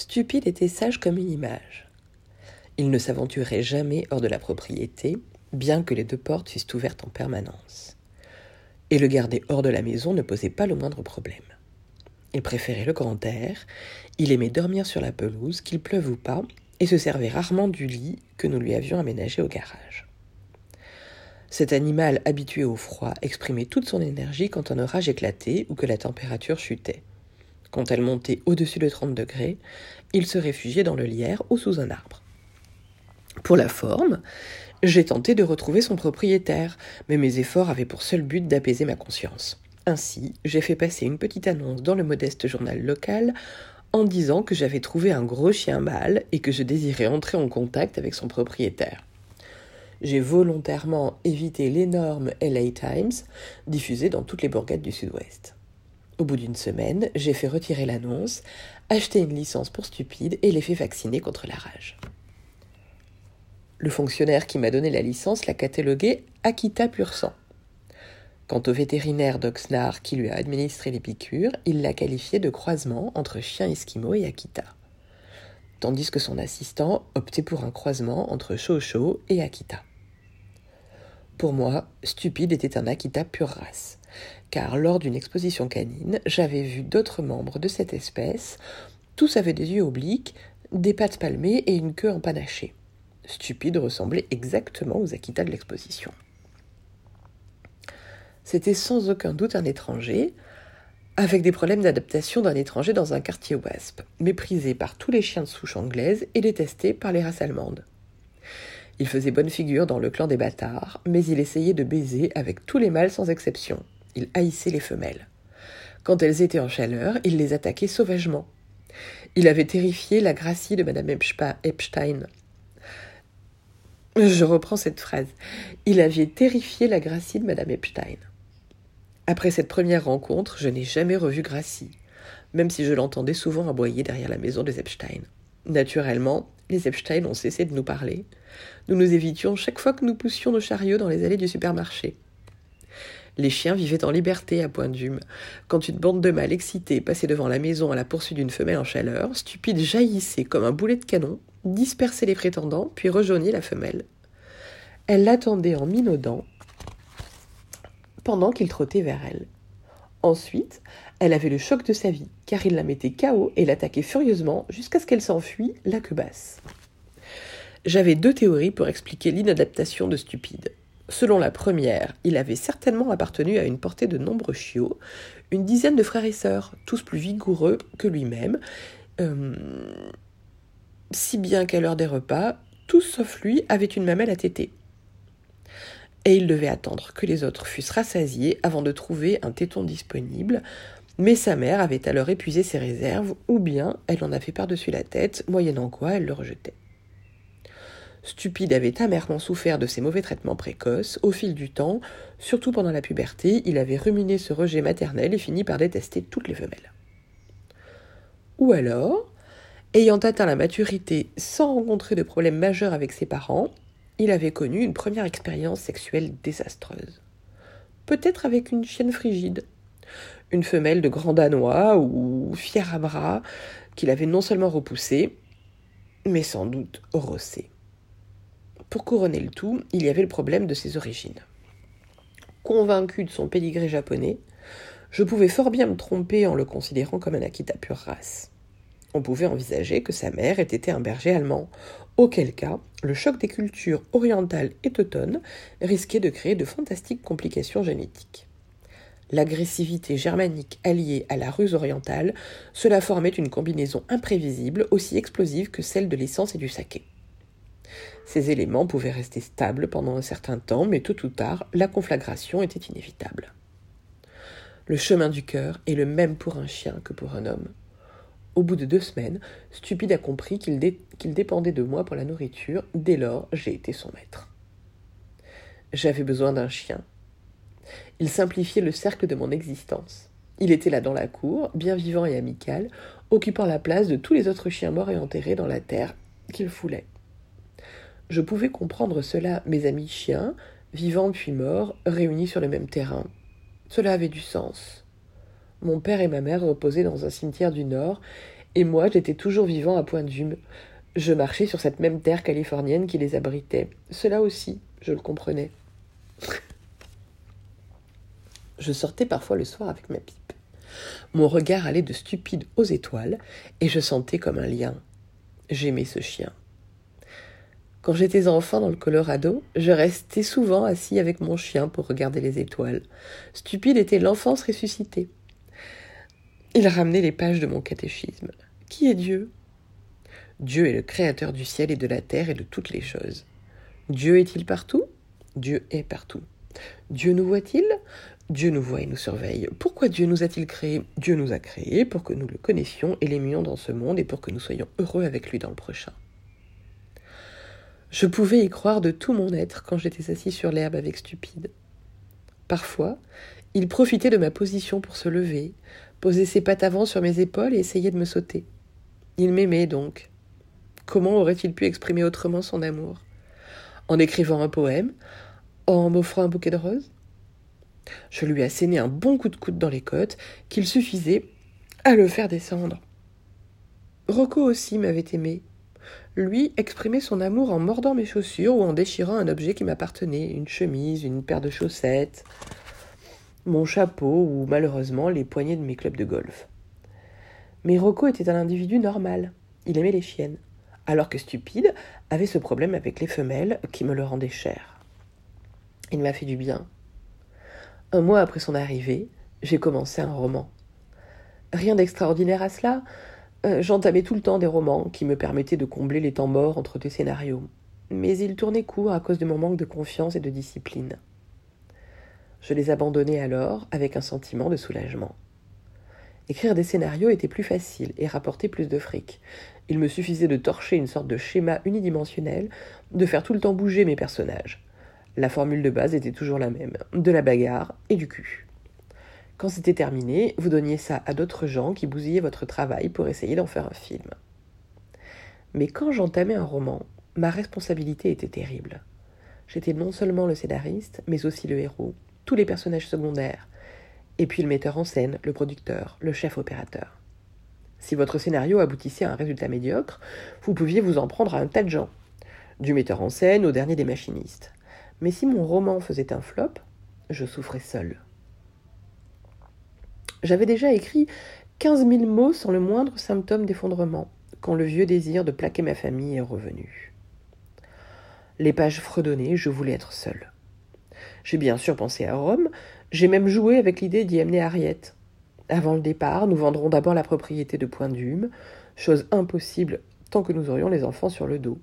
Stupide était sage comme une image. Il ne s'aventurait jamais hors de la propriété, bien que les deux portes fussent ouvertes en permanence. Et le garder hors de la maison ne posait pas le moindre problème. Il préférait le grand air, il aimait dormir sur la pelouse, qu'il pleuve ou pas, et se servait rarement du lit que nous lui avions aménagé au garage. Cet animal habitué au froid exprimait toute son énergie quand un orage éclatait ou que la température chutait. Quand elle montait au-dessus de 30 degrés, il se réfugiait dans le lierre ou sous un arbre. Pour la forme, j'ai tenté de retrouver son propriétaire, mais mes efforts avaient pour seul but d'apaiser ma conscience. Ainsi, j'ai fait passer une petite annonce dans le modeste journal local en disant que j'avais trouvé un gros chien mâle et que je désirais entrer en contact avec son propriétaire. J'ai volontairement évité l'énorme LA Times diffusé dans toutes les bourgades du sud-ouest. Au bout d'une semaine, j'ai fait retirer l'annonce, acheté une licence pour stupide et l'ai fait vacciner contre la rage. Le fonctionnaire qui m'a donné la licence l'a catalogué Akita pur sang. Quant au vétérinaire d'Oxnard qui lui a administré les piqûres, il l'a qualifié de croisement entre chien esquimau et Akita. Tandis que son assistant optait pour un croisement entre Shosho et Akita. Pour moi, Stupide était un Akita pure race car lors d'une exposition canine, j'avais vu d'autres membres de cette espèce. Tous avaient des yeux obliques, des pattes palmées et une queue empanachée. Stupide ressemblait exactement aux Akita de l'exposition. C'était sans aucun doute un étranger, avec des problèmes d'adaptation d'un étranger dans un quartier WASP, méprisé par tous les chiens de souche anglaise et détesté par les races allemandes. Il faisait bonne figure dans le clan des bâtards, mais il essayait de baiser avec tous les mâles sans exception. Il haïssait les femelles. Quand elles étaient en chaleur, il les attaquait sauvagement. Il avait terrifié la Gracie de Madame Epstein. Je reprends cette phrase. Il avait terrifié la Gracie de Madame Epstein. Après cette première rencontre, je n'ai jamais revu Gracie, même si je l'entendais souvent aboyer derrière la maison des Epstein. Naturellement, les Epstein ont cessé de nous parler. Nous nous évitions chaque fois que nous poussions nos chariots dans les allées du supermarché. Les chiens vivaient en liberté à Point d'Hume. Quand une bande de mâles excités passait devant la maison à la poursuite d'une femelle en chaleur, Stupide jaillissait comme un boulet de canon, dispersait les prétendants, puis rejoignait la femelle. Elle l'attendait en minaudant pendant qu'il trottait vers elle. Ensuite, elle avait le choc de sa vie, car il la mettait KO et l'attaquait furieusement jusqu'à ce qu'elle s'enfuit, la queue basse. J'avais deux théories pour expliquer l'inadaptation de Stupide. Selon la première, il avait certainement appartenu à une portée de nombreux chiots, une dizaine de frères et sœurs, tous plus vigoureux que lui-même, euh, si bien qu'à l'heure des repas, tous sauf lui avaient une mamelle à téter. Et il devait attendre que les autres fussent rassasiés avant de trouver un téton disponible, mais sa mère avait alors épuisé ses réserves, ou bien elle en avait par-dessus la tête, moyennant quoi elle le rejetait. Stupide avait amèrement souffert de ses mauvais traitements précoces. Au fil du temps, surtout pendant la puberté, il avait ruminé ce rejet maternel et fini par détester toutes les femelles. Ou alors, ayant atteint la maturité sans rencontrer de problème majeur avec ses parents, il avait connu une première expérience sexuelle désastreuse. Peut-être avec une chienne frigide, une femelle de grand danois ou fière à bras qu'il avait non seulement repoussée, mais sans doute rossée. Pour couronner le tout, il y avait le problème de ses origines. Convaincu de son pédigré japonais, je pouvais fort bien me tromper en le considérant comme un Akita pure race. On pouvait envisager que sa mère ait été un berger allemand, auquel cas le choc des cultures orientales et teutones risquait de créer de fantastiques complications génétiques. L'agressivité germanique alliée à la ruse orientale, cela formait une combinaison imprévisible, aussi explosive que celle de l'essence et du saké. Ces éléments pouvaient rester stables pendant un certain temps, mais tôt ou tard, la conflagration était inévitable. Le chemin du cœur est le même pour un chien que pour un homme. Au bout de deux semaines, Stupide a compris qu'il, dépendait de moi pour la nourriture. Dès lors, j'ai été son maître. J'avais besoin d'un chien. Il simplifiait le cercle de mon existence. Il était là dans la cour, bien vivant et amical, occupant la place de tous les autres chiens morts et enterrés dans la terre qu'il foulait. Je pouvais comprendre cela, mes amis chiens, vivants puis morts, réunis sur le même terrain. Cela avait du sens. Mon père et ma mère reposaient dans un cimetière du Nord, Et moi, j'étais toujours vivant à Point d'Hume. Je marchais sur cette même terre californienne qui les abritait. Cela aussi, je le comprenais. je sortais parfois le soir avec ma pipe. Mon regard allait de stupide aux étoiles, et je sentais comme un lien. J'aimais ce chien. Quand j'étais enfant dans le Colorado, je restais souvent assis avec mon chien pour regarder les étoiles. Stupide était l'enfance ressuscitée. Il ramenait les pages de mon catéchisme. Qui est Dieu? Dieu est le créateur du ciel et de la terre et de toutes les choses. Dieu est-il partout? Dieu est partout. Dieu nous voit-il? Dieu nous voit et nous surveille. Pourquoi Dieu nous a-t-il créés? Dieu nous a créés pour que nous le connaissions et l'aimions dans ce monde et pour que nous soyons heureux avec lui dans le prochain. Je pouvais y croire de tout mon être quand j'étais assis sur l'herbe avec Stupide. Parfois, il profitait de ma position pour se lever, poser ses pattes avant sur mes épaules et essayer de me sauter. Il m'aimait donc. Comment aurait-il pu exprimer autrement son amour? En écrivant un poème? En m'offrant un bouquet de roses? Je lui assénais un bon coup de coude dans les côtes qu'il suffisait à le faire descendre. Rocco aussi m'avait aimé, lui exprimait son amour en mordant mes chaussures ou en déchirant un objet qui m'appartenait, une chemise, une paire de chaussettes, mon chapeau ou malheureusement les poignées de mes clubs de golf. Mais Rocco était un individu normal. Il aimait les chiennes, alors que Stupide avait ce problème avec les femelles qui me le rendait cher. Il m'a fait du bien. Un mois après son arrivée, j'ai commencé un roman. Rien d'extraordinaire à cela, euh, j'entamais tout le temps des romans qui me permettaient de combler les temps morts entre deux scénarios. Mais ils tournaient court à cause de mon manque de confiance et de discipline. Je les abandonnais alors avec un sentiment de soulagement. Écrire des scénarios était plus facile et rapportait plus de fric. Il me suffisait de torcher une sorte de schéma unidimensionnel, de faire tout le temps bouger mes personnages. La formule de base était toujours la même, de la bagarre et du cul. Quand c'était terminé, vous donniez ça à d'autres gens qui bousillaient votre travail pour essayer d'en faire un film. Mais quand j'entamais un roman, ma responsabilité était terrible. J'étais non seulement le scénariste, mais aussi le héros, tous les personnages secondaires, et puis le metteur en scène, le producteur, le chef opérateur. Si votre scénario aboutissait à un résultat médiocre, vous pouviez vous en prendre à un tas de gens, du metteur en scène au dernier des machinistes. Mais si mon roman faisait un flop, je souffrais seul. J'avais déjà écrit quinze mille mots sans le moindre symptôme d'effondrement, quand le vieux désir de plaquer ma famille est revenu. Les pages fredonnaient, je voulais être seul. J'ai bien sûr pensé à Rome, j'ai même joué avec l'idée d'y amener Harriet. Avant le départ, nous vendrons d'abord la propriété de Point d'Hume, chose impossible tant que nous aurions les enfants sur le dos.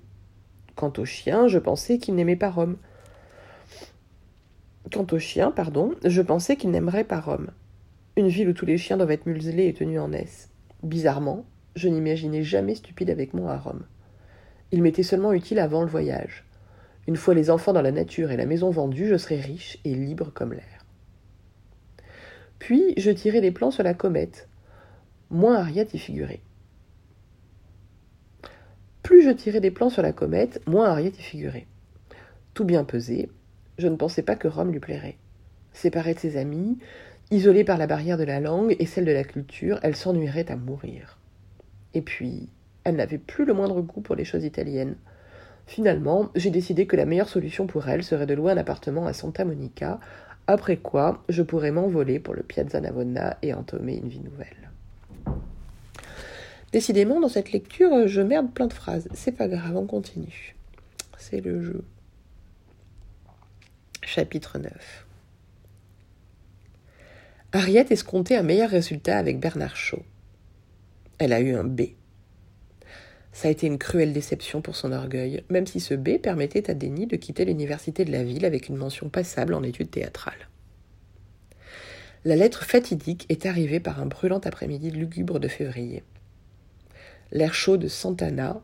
Quant au chien, je pensais qu'il n'aimait pas Rome. Quant au chien, pardon, je pensais qu'il n'aimerait pas Rome une ville où tous les chiens doivent être muselés et tenus en S. Bizarrement, je n'imaginais jamais stupide avec moi à Rome. Il m'était seulement utile avant le voyage. Une fois les enfants dans la nature et la maison vendue, je serais riche et libre comme l'air. Puis je tirai des plans sur la comète. Moins Harriet y figurait. Plus je tirais des plans sur la comète, moins Harriet y figurait. Tout bien pesé, je ne pensais pas que Rome lui plairait. Séparée de ses amis, Isolée par la barrière de la langue et celle de la culture, elle s'ennuierait à mourir. Et puis, elle n'avait plus le moindre goût pour les choses italiennes. Finalement, j'ai décidé que la meilleure solution pour elle serait de louer un appartement à Santa Monica, après quoi je pourrais m'envoler pour le Piazza Navona et entamer une vie nouvelle. Décidément, dans cette lecture, je merde plein de phrases. C'est pas grave, on continue. C'est le jeu. Chapitre 9 Harriet escomptait un meilleur résultat avec Bernard Shaw. Elle a eu un B. Ça a été une cruelle déception pour son orgueil, même si ce B permettait à Denny de quitter l'université de la ville avec une mention passable en études théâtrales. La lettre fatidique est arrivée par un brûlant après-midi lugubre de février. L'air chaud de Santana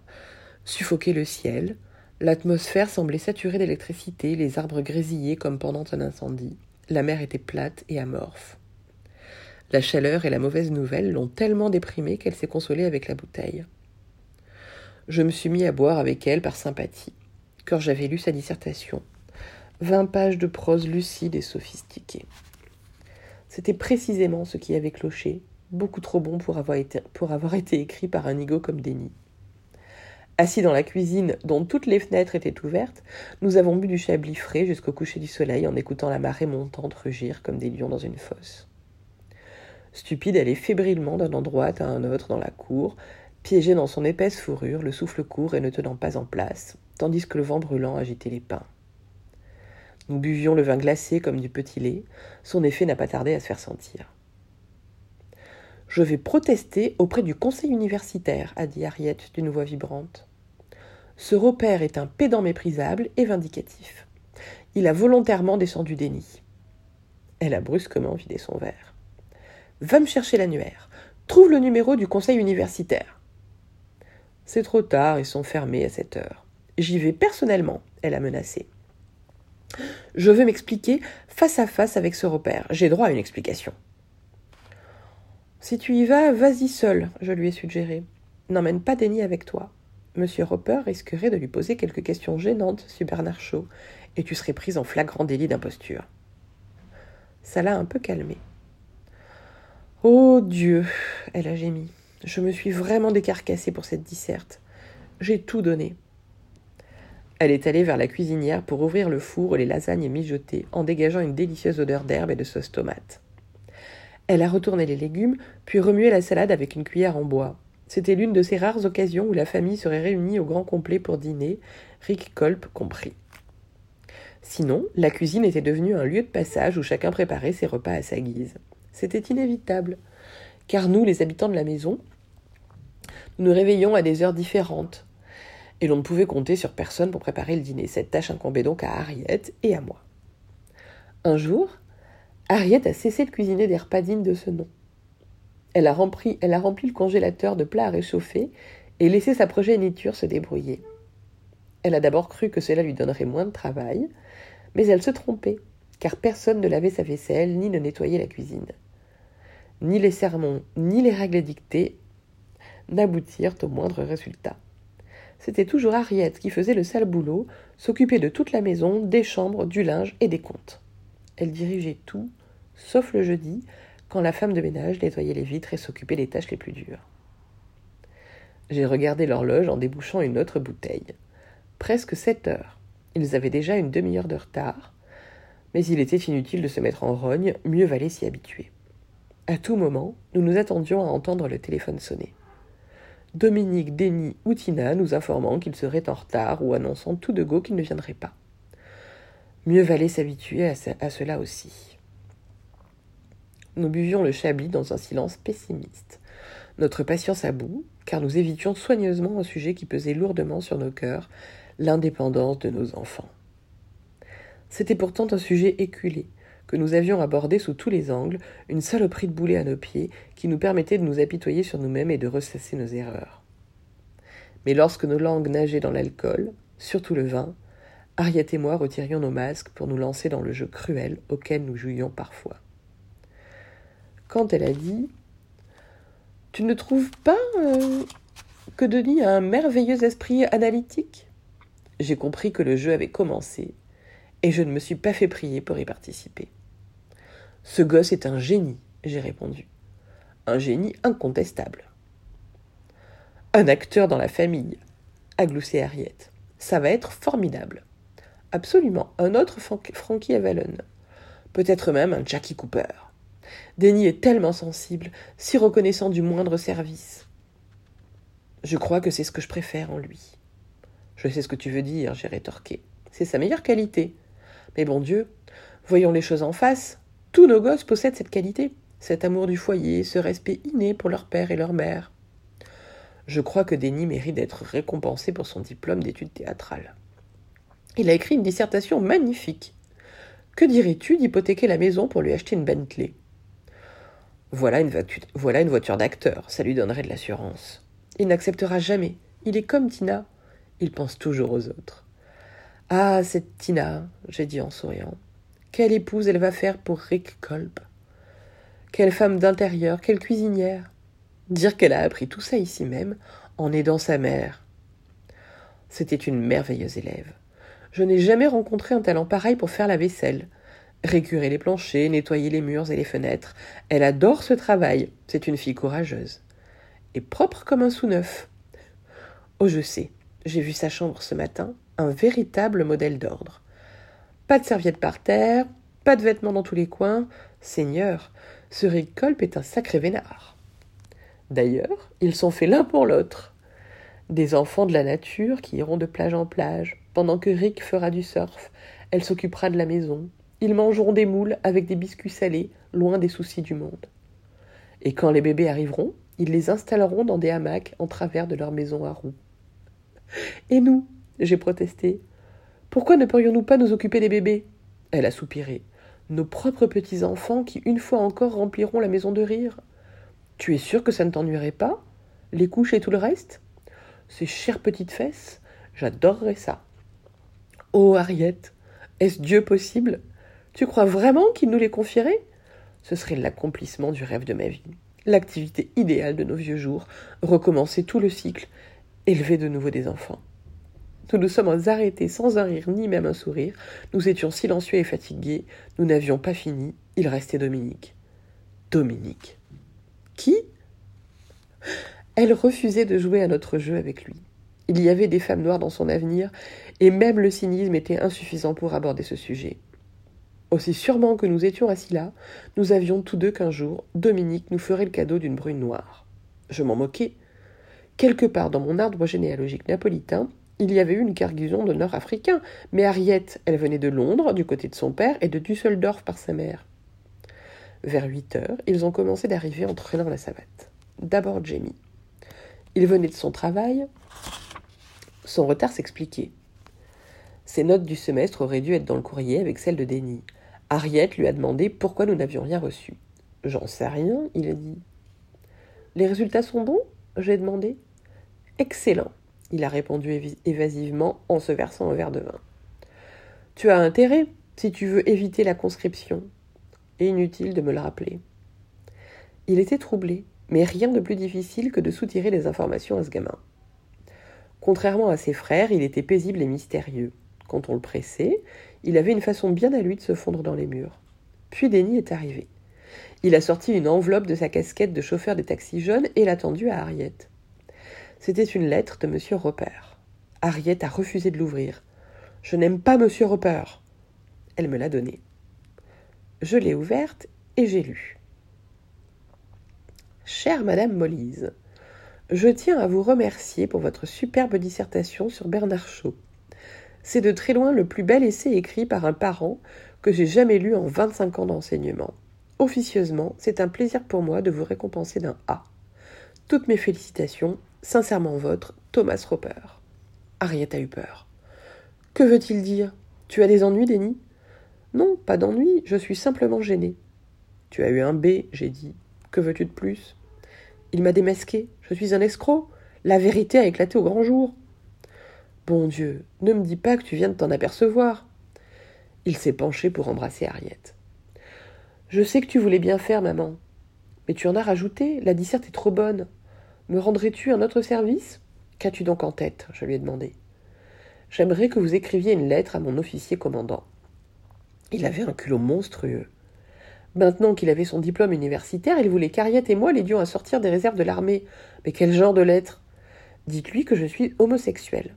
suffoquait le ciel, l'atmosphère semblait saturée d'électricité, les arbres grésillaient comme pendant un incendie, la mer était plate et amorphe. La chaleur et la mauvaise nouvelle l'ont tellement déprimée qu'elle s'est consolée avec la bouteille. Je me suis mis à boire avec elle par sympathie, car j'avais lu sa dissertation. Vingt pages de prose lucide et sophistiquée. C'était précisément ce qui avait cloché, beaucoup trop bon pour avoir été, écrit par un ego comme Denis. Assis dans la cuisine, dont toutes les fenêtres étaient ouvertes, nous avons bu du chablis frais jusqu'au coucher du soleil en écoutant la marée montante rugir comme des lions dans une fosse. Stupide, est fébrilement d'un endroit à un autre dans la cour, piégée dans son épaisse fourrure, le souffle court et ne tenant pas en place, tandis que le vent brûlant agitait les pins. Nous buvions le vin glacé comme du petit lait, son effet n'a pas tardé à se faire sentir. Je vais protester auprès du conseil universitaire, a dit Harriet d'une voix vibrante. Ce repère est un pédant méprisable et vindicatif. Il a volontairement descendu des nids. Elle a brusquement vidé son verre. Va me chercher l'annuaire. Trouve le numéro du conseil universitaire. C'est trop tard, ils sont fermés à cette heure. J'y vais personnellement, elle a menacé. Je veux m'expliquer face à face avec ce repère. J'ai droit à une explication. Si tu y vas, vas-y seul, je lui ai suggéré. N'emmène pas Denis avec toi. Monsieur Roper risquerait de lui poser quelques questions gênantes sur Bernard Shaw, et tu serais prise en flagrant délit d'imposture. Ça l'a un peu calmée. Oh Dieu, elle a gémi. Je me suis vraiment décarcassée pour cette disserte. J'ai tout donné. Elle est allée vers la cuisinière pour ouvrir le four où les lasagnes mijotées en dégageant une délicieuse odeur d'herbe et de sauce tomate. Elle a retourné les légumes, puis remué la salade avec une cuillère en bois. C'était l'une de ces rares occasions où la famille serait réunie au grand complet pour dîner, Rick Kolp compris. Sinon, la cuisine était devenue un lieu de passage où chacun préparait ses repas à sa guise. C'était inévitable, car nous, les habitants de la maison, nous nous réveillons à des heures différentes, et l'on ne pouvait compter sur personne pour préparer le dîner. Cette tâche incombait donc à Harriet et à moi. Un jour, Harriet a cessé de cuisiner des repas dignes de ce nom. Elle a, rempli, elle a rempli le congélateur de plats à réchauffer et laissé sa progéniture se débrouiller. Elle a d'abord cru que cela lui donnerait moins de travail, mais elle se trompait, car personne ne lavait sa vaisselle ni ne nettoyait la cuisine. Ni les sermons, ni les règles dictées n'aboutirent au moindre résultat. C'était toujours Harriet qui faisait le sale boulot, s'occupait de toute la maison, des chambres, du linge et des comptes. Elle dirigeait tout, sauf le jeudi, quand la femme de ménage nettoyait les vitres et s'occupait des tâches les plus dures. J'ai regardé l'horloge en débouchant une autre bouteille. Presque sept heures. Ils avaient déjà une demi-heure de retard, mais il était inutile de se mettre en rogne, mieux valait s'y habituer. À tout moment, nous nous attendions à entendre le téléphone sonner. Dominique, Denis ou Tina nous informant qu'ils seraient en retard ou annonçant tout de go qu'ils ne viendraient pas. Mieux valait s'habituer à, à, cela aussi. Nous buvions le chablis dans un silence pessimiste, notre patience à bout, car nous évitions soigneusement un sujet qui pesait lourdement sur nos cœurs, l'indépendance de nos enfants. C'était pourtant un sujet éculé, que nous avions abordé sous tous les angles, une saloperie de boulet à nos pieds qui nous permettait de nous apitoyer sur nous-mêmes et de ressasser nos erreurs. Mais lorsque nos langues nageaient dans l'alcool, surtout le vin, Harriet et moi retirions nos masques pour nous lancer dans le jeu cruel auquel nous jouions parfois. Quand elle a dit Tu ne trouves pas euh, que Denis a un merveilleux esprit analytique? J'ai compris que le jeu avait commencé et je ne me suis pas fait prier pour y participer. Ce gosse est un génie, j'ai répondu. Un génie incontestable. Un acteur dans la famille, a gloussé Harriet. Ça va être formidable. Absolument, un autre Frankie Avalon. Peut-être même un Jackie Cooper. Denny est tellement sensible, si reconnaissant du moindre service. Je crois que c'est ce que je préfère en lui. Je sais ce que tu veux dire, j'ai rétorqué. C'est sa meilleure qualité. Mais bon Dieu, voyons les choses en face. Tous nos gosses possèdent cette qualité, cet amour du foyer, ce respect inné pour leur père et leur mère. Je crois que Denis mérite d'être récompensé pour son diplôme d'études théâtrales. Il a écrit une dissertation magnifique. Que dirais-tu d'hypothéquer la maison pour lui acheter une Bentley? Voilà une, voilà une voiture d'acteur, ça lui donnerait de l'assurance. Il n'acceptera jamais. Il est comme Tina. Il pense toujours aux autres. Ah, cette Tina, j'ai dit en souriant. Quelle épouse elle va faire pour Rick Kolb? Quelle femme d'intérieur, quelle cuisinière? Dire qu'elle a appris tout ça ici même, en aidant sa mère. C'était une merveilleuse élève. Je n'ai jamais rencontré un talent pareil pour faire la vaisselle. Récurer les planchers, nettoyer les murs et les fenêtres. Elle adore ce travail. C'est une fille courageuse. Et propre comme un sous-neuf. Oh, je sais. J'ai vu sa chambre ce matin. Un véritable modèle d'ordre. Pas de serviettes par terre, pas de vêtements dans tous les coins. Seigneur, ce Rick Colp est un sacré vénard. D'ailleurs, ils sont faits l'un pour l'autre. Des enfants de la nature qui iront de plage en plage, pendant que Rick fera du surf. Elle s'occupera de la maison. Ils mangeront des moules avec des biscuits salés, loin des soucis du monde. Et quand les bébés arriveront, ils les installeront dans des hamacs en travers de leur maison à roues. Et nous j'ai protesté. Pourquoi ne pourrions-nous pas nous occuper des bébés? Elle a soupiré nos propres petits-enfants qui, une fois encore, rempliront la maison de rire. Tu es sûr que ça ne t'ennuierait pas? Les couches et tout le reste? Ces chères petites fesses J'adorerais ça. Oh, Harriet, est-ce Dieu possible? Tu crois vraiment qu'il nous les confierait? Ce serait l'accomplissement du rêve de ma vie, l'activité idéale de nos vieux jours, recommencer tout le cycle, élever de nouveau des enfants. Nous nous sommes arrêtés sans un rire ni même un sourire. Nous étions silencieux et fatigués. Nous n'avions pas fini. Il restait Dominique. Dominique. Qui? Elle refusait de jouer à notre jeu avec lui. Il y avait des femmes noires dans son avenir, et même le cynisme était insuffisant pour aborder ce sujet. Aussi sûrement que nous étions assis là, nous avions tous deux qu'un jour, Dominique nous ferait le cadeau d'une brune noire. Je m'en moquais. Quelque part dans mon arbre généalogique napolitain, il y avait eu une cargaison de nord-africains, mais Harriet, elle venait de Londres, du côté de son père, et de Düsseldorf par sa mère. Vers huit heures, ils ont commencé d'arriver en traînant la savate. D'abord Jamie. Il venait de son travail. Son retard s'expliquait. Ses notes du semestre auraient dû être dans le courrier avec celles de Denny. Harriet lui a demandé pourquoi nous n'avions rien reçu. J'en sais rien, il a dit. Les résultats sont bons? J'ai demandé. Excellent il a répondu évasivement en se versant un verre de vin. Tu as intérêt, si tu veux éviter la conscription. Inutile de me le rappeler. Il était troublé, mais rien de plus difficile que de soutirer des informations à ce gamin. Contrairement à ses frères, il était paisible et mystérieux. Quand on le pressait, il avait une façon bien à lui de se fondre dans les murs. Puis Denis est arrivé. Il a sorti une enveloppe de sa casquette de chauffeur des taxis jaunes et l'a tendue à Harriet. C'était une lettre de M. Roper. Harriet a refusé de l'ouvrir. Je n'aime pas M. Roper. Elle me l'a donnée. Je l'ai ouverte et j'ai lu. Chère Madame Mollise, je tiens à vous remercier pour votre superbe dissertation sur Bernard Shaw. C'est de très loin le plus bel essai écrit par un parent que j'ai jamais lu en 25 ans d'enseignement. Officieusement, c'est un plaisir pour moi de vous récompenser d'un A. Toutes mes félicitations Sincèrement votre, Thomas Roper. Harriet a eu peur. Que veut-il dire? Tu as des ennuis, Denis Non, pas d'ennuis, je suis simplement gêné. Tu as eu un B, j'ai dit. Que veux-tu de plus? Il m'a démasqué, je suis un escroc. La vérité a éclaté au grand jour. Bon Dieu, ne me dis pas que tu viens de t'en apercevoir. Il s'est penché pour embrasser Harriet. Je sais que tu voulais bien faire, maman. Mais tu en as rajouté, la disserte est trop bonne. Me rendrais-tu un autre service? Qu'as-tu donc en tête? Je lui ai demandé. J'aimerais que vous écriviez une lettre à mon officier commandant. Il avait un culot monstrueux. Maintenant qu'il avait son diplôme universitaire, il voulait qu'Ariette et moi l'aidions à sortir des réserves de l'armée. Mais quel genre de lettre? Dites-lui que je suis homosexuel.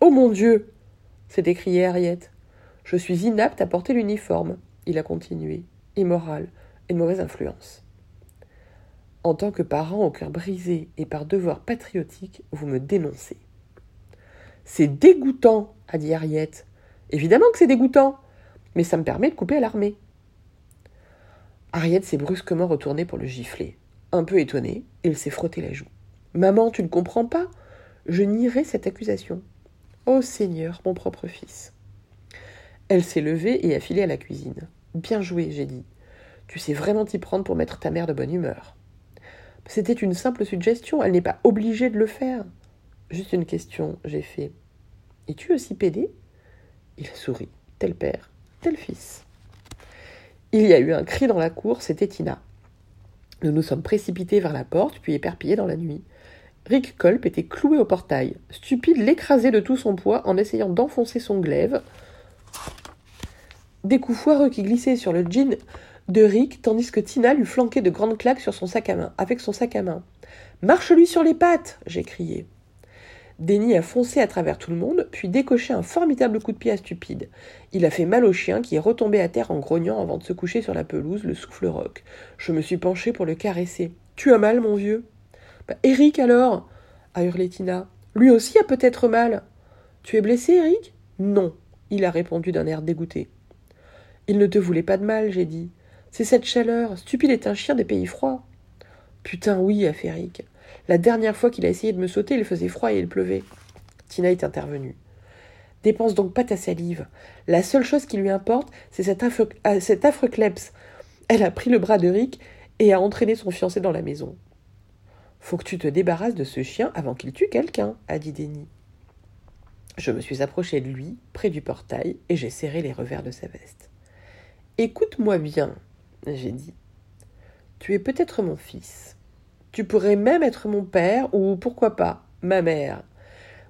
Oh mon Dieu s'est écrié Harriet. Je suis inapte à porter l'uniforme. Il a continué. Immoral et de mauvaise influence. En tant que parent au cœur brisé et par devoir patriotique, vous me dénoncez. C'est dégoûtant, a dit Harriet. Évidemment que c'est dégoûtant, mais ça me permet de couper à l'armée. Harriet s'est brusquement retournée pour le gifler. Un peu étonnée, il s'est frotté la joue. Maman, tu ne comprends pas? Je nierai cette accusation. Oh Seigneur, mon propre fils. Elle s'est levée et a filé à la cuisine. Bien joué, j'ai dit. Tu sais vraiment t'y prendre pour mettre ta mère de bonne humeur. C'était une simple suggestion, elle n'est pas obligée de le faire. Juste une question, j'ai fait. Es-tu aussi pédé Il sourit. Tel père, tel fils. Il y a eu un cri dans la cour, c'était Tina. Nous nous sommes précipités vers la porte, puis éperpillés dans la nuit. Rick Kolp était cloué au portail. Stupide l'écrasait de tout son poids en essayant d'enfoncer son glaive Des coups foireux qui glissaient sur le jean de Rick, tandis que Tina lui flanquait de grandes claques sur son sac à main, avec son sac à main. Marche-lui sur les pattes j'ai crié. Denny a foncé à travers tout le monde, puis décoché un formidable coup de pied à Stupide. Il a fait mal au chien qui est retombé à terre en grognant avant de se coucher sur la pelouse, le souffle roc. Je me suis penché pour le caresser. Tu as mal, mon vieux? Bah, Eric alors? a hurlé Tina. Lui aussi a peut-être mal. Tu es blessé, Eric? Non, il a répondu d'un air dégoûté. Il ne te voulait pas de mal, j'ai dit. C'est cette chaleur. Stupide est un chien des pays froids. Putain, oui, a fait Eric. La dernière fois qu'il a essayé de me sauter, il faisait froid et il pleuvait. Tina est intervenue. Dépense donc pas ta salive. La seule chose qui lui importe, c'est cet affreux, euh. Elle a pris le bras de Rick et a entraîné son fiancé dans la maison. Faut que tu te débarrasses de ce chien avant qu'il tue quelqu'un, a dit Denis. Je me suis approché de lui, près du portail, et j'ai serré les revers de sa veste. Écoute-moi bien, j'ai dit. Tu es peut-être mon fils. Tu pourrais même être mon père, ou pourquoi pas, ma mère.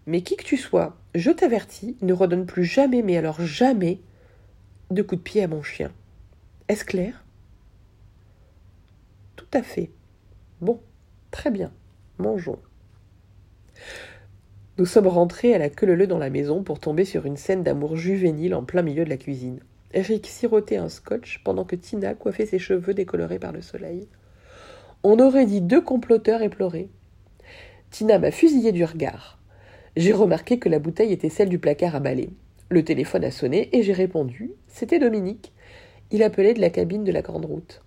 Mais qui que tu sois, je t'avertis, ne redonne plus jamais, mais alors jamais, de coups de pied à mon chien. Est-ce clair? Tout à fait. Bon, très bien. Mangeons. Nous sommes rentrés à la queue leu dans la maison pour tomber sur une scène d'amour juvénile en plein milieu de la cuisine. Eric sirotait un scotch pendant que Tina coiffait ses cheveux décolorés par le soleil. On aurait dit deux comploteurs éplorés. Tina m'a fusillé du regard. J'ai remarqué que la bouteille était celle du placard à balai. Le téléphone a sonné et j'ai répondu. C'était Dominique. Il appelait de la cabine de la grande route.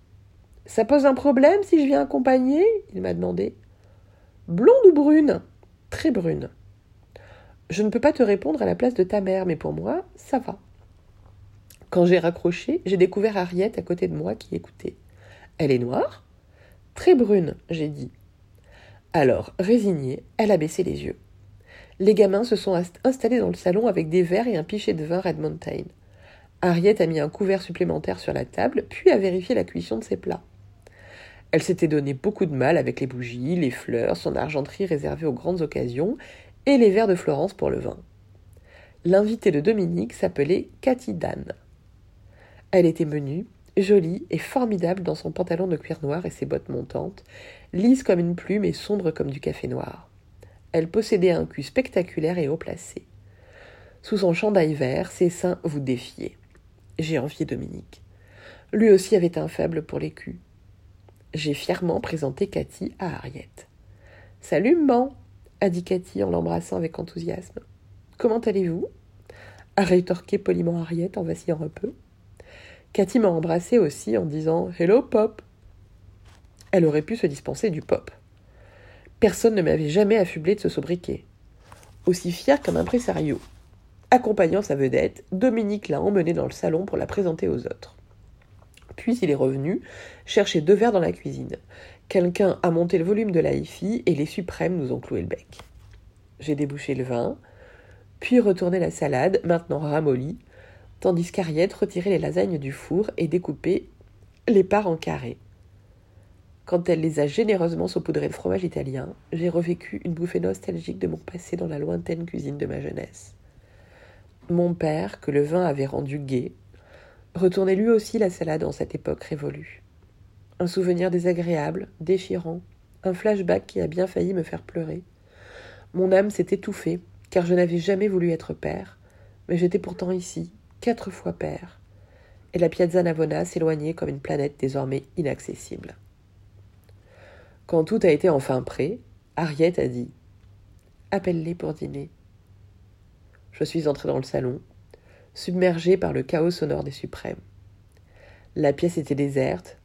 Ça pose un problème si je viens accompagner? il m'a demandé. Blonde ou brune? Très brune. Je ne peux pas te répondre à la place de ta mère, mais pour moi, ça va. Quand j'ai raccroché, j'ai découvert Harriet à côté de moi qui écoutait. Elle est noire? Très brune, j'ai dit. Alors, résignée, elle a baissé les yeux. Les gamins se sont installés dans le salon avec des verres et un pichet de vin Red Mountain. Harriet a mis un couvert supplémentaire sur la table, puis a vérifié la cuisson de ses plats. Elle s'était donné beaucoup de mal avec les bougies, les fleurs, son argenterie réservée aux grandes occasions, et les verres de Florence pour le vin. L'invitée de Dominique s'appelait Cathy Dan. Elle était menue, jolie et formidable dans son pantalon de cuir noir et ses bottes montantes, lisse comme une plume et sombre comme du café noir. Elle possédait un cul spectaculaire et haut placé. Sous son chandail vert, ses seins vous défiaient. J'ai envié Dominique. Lui aussi avait un faible pour les culs. J'ai fièrement présenté Cathy à Harriet. Salut, maman a dit Cathy en l'embrassant avec enthousiasme. Comment allez-vous? a rétorqué poliment Harriet en vacillant un peu. Cathy m'a embrassé aussi en disant Hello, Pop. Elle aurait pu se dispenser du pop. Personne ne m'avait jamais affublé de ce sobriquet. Aussi fier qu'un impresario. Accompagnant sa vedette, Dominique l'a emmenée dans le salon pour la présenter aux autres. Puis il est revenu, chercher deux verres dans la cuisine. Quelqu'un a monté le volume de la hi et les suprêmes nous ont cloué le bec. J'ai débouché le vin, puis retourné la salade, maintenant ramollie, tandis qu'Ariette retirait les lasagnes du four et découpait les parts en carrés. Quand elle les a généreusement saupoudrées de fromage italien, j'ai revécu une bouffée nostalgique de mon passé dans la lointaine cuisine de ma jeunesse. Mon père, que le vin avait rendu gai, retournait lui aussi la salade en cette époque révolue. Un souvenir désagréable, déchirant, un flashback qui a bien failli me faire pleurer. Mon âme s'est étouffée, car je n'avais jamais voulu être père, mais j'étais pourtant ici, quatre fois père, et la Piazza Navona s'éloignait comme une planète désormais inaccessible. Quand tout a été enfin prêt, Harriet a dit Appelle-les pour dîner. Je suis entré dans le salon, submergé par le chaos sonore des suprêmes. La pièce était déserte,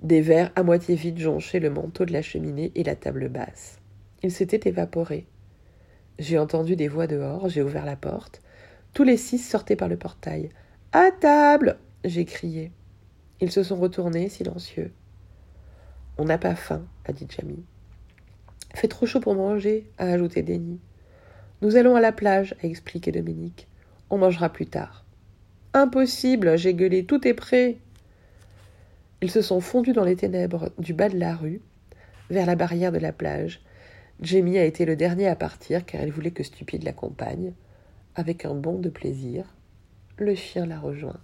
des verres à moitié vides jonchaient le manteau de la cheminée et la table basse. Il s'était évaporé. J'ai entendu des voix dehors, j'ai ouvert la porte. Tous les six sortaient par le portail. À table j'ai crié. Ils se sont retournés, silencieux. On n'a pas faim, a dit Jamie. Fait trop chaud pour manger, a ajouté Denis. Nous allons à la plage, a expliqué Dominique. On mangera plus tard. Impossible, j'ai gueulé, tout est prêt. Ils se sont fondus dans les ténèbres du bas de la rue, vers la barrière de la plage. Jamie a été le dernier à partir car elle voulait que Stupide l'accompagne. Avec un bond de plaisir, le chien l'a rejoint.